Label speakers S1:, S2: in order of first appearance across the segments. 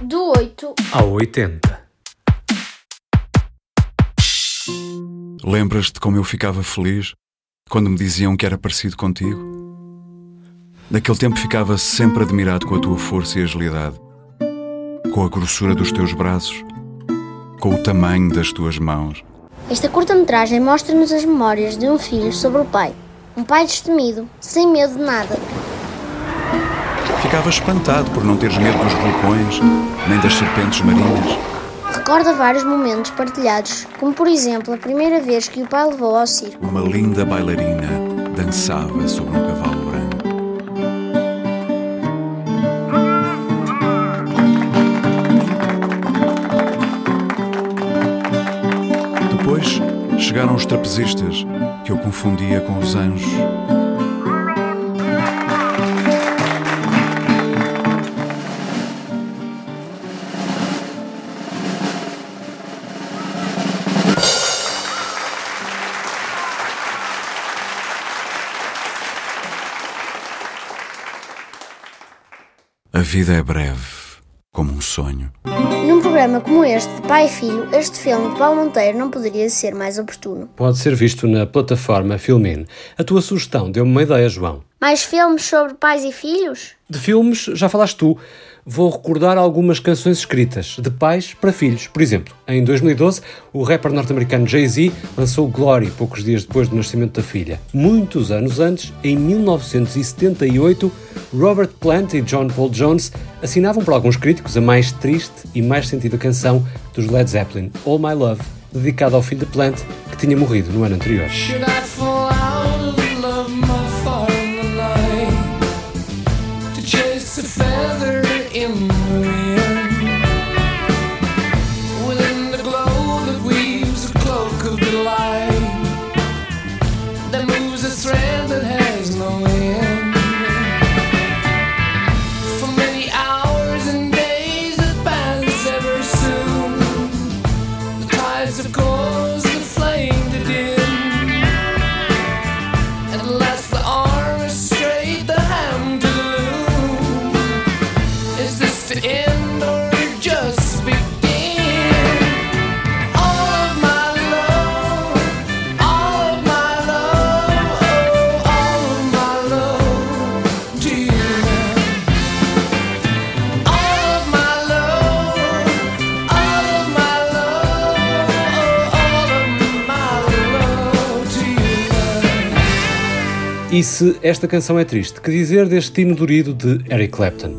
S1: Do 8
S2: ao 80.
S3: Lembras-te como eu ficava feliz quando me diziam que era parecido contigo? Naquele tempo ficava sempre admirado com a tua força e agilidade, com a grossura dos teus braços, com o tamanho das tuas mãos.
S1: Esta curta-metragem mostra-nos as memórias de um filho sobre o pai. Um pai destemido, sem medo de nada.
S3: Ficava espantado por não teres medo dos vulcões, nem das serpentes marinhas.
S1: Recorda vários momentos partilhados, como por exemplo a primeira vez que o pai levou ao circo.
S3: Uma linda bailarina dançava sobre um cavalo branco. Depois chegaram os trapezistas, que eu confundia com os anjos. A vida é breve, como um sonho.
S1: Num programa como este, de pai e filho, este filme de Paulo Monteiro não poderia ser mais oportuno.
S2: Pode ser visto na plataforma Filmin. A tua sugestão deu-me uma ideia, João.
S1: Mais filmes sobre pais e filhos?
S2: De filmes, já falaste tu. Vou recordar algumas canções escritas, de pais para filhos. Por exemplo, em 2012, o rapper norte-americano Jay-Z lançou Glory, poucos dias depois do nascimento da filha. Muitos anos antes, em 1978, Robert Plant e John Paul Jones assinavam para alguns críticos a mais triste e mais sentida canção dos Led Zeppelin, All My Love, dedicada ao filho de Plant, que tinha morrido no ano anterior.
S4: The tides of course
S2: E se esta canção é triste, que dizer deste hino dorido de Eric Clapton?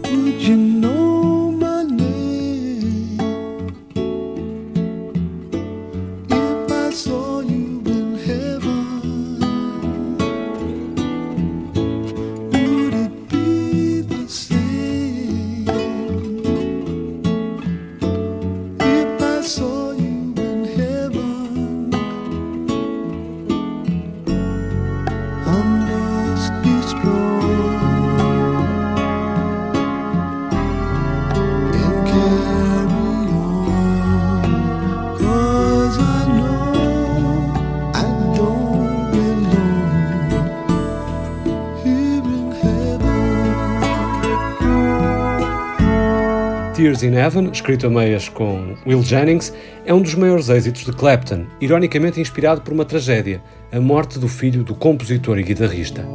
S2: Tears in Heaven, escrito a meias com Will Jennings, é um dos maiores êxitos de Clapton, ironicamente inspirado por uma tragédia, a morte do filho do compositor e guitarrista.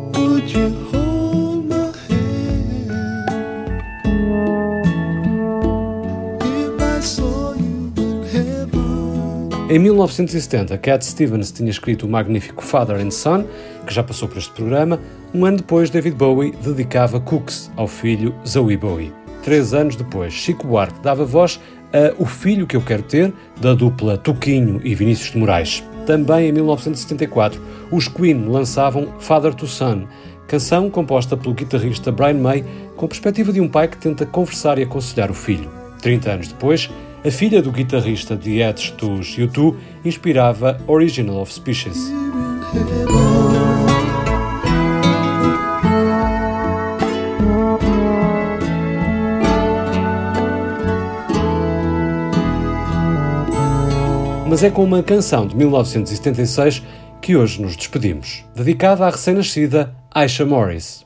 S2: Em 1970, Cat Stevens tinha escrito o magnífico Father and Son, que já passou por este programa. Um ano depois, David Bowie dedicava Cooks ao filho Zoe Bowie. Três anos depois, Chico Buarque dava voz a O Filho Que Eu Quero Ter, da dupla Tuquinho e Vinícius de Moraes. Também em 1974, os Queen lançavam Father to Son, canção composta pelo guitarrista Brian May com perspectiva de um pai que tenta conversar e aconselhar o filho. 30 anos depois, a filha do guitarrista The Edge dos U2 inspirava Original of Species. Mas é com uma canção de 1976 que hoje nos despedimos, dedicada à recém-nascida Aisha Morris.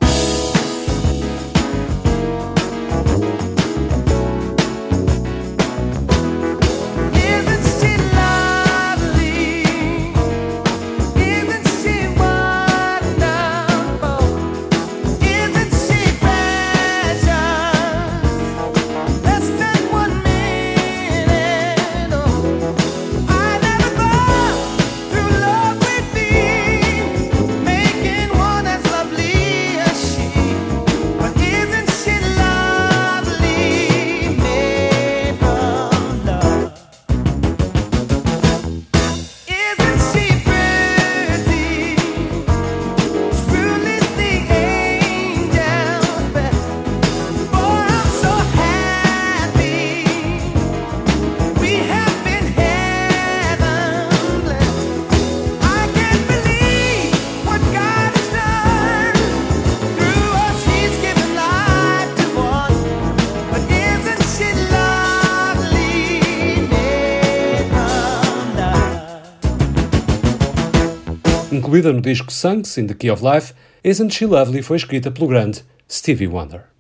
S2: Incluída no disco Songs in the Key of Life, Isn't She Lovely foi escrita pelo grande Stevie Wonder.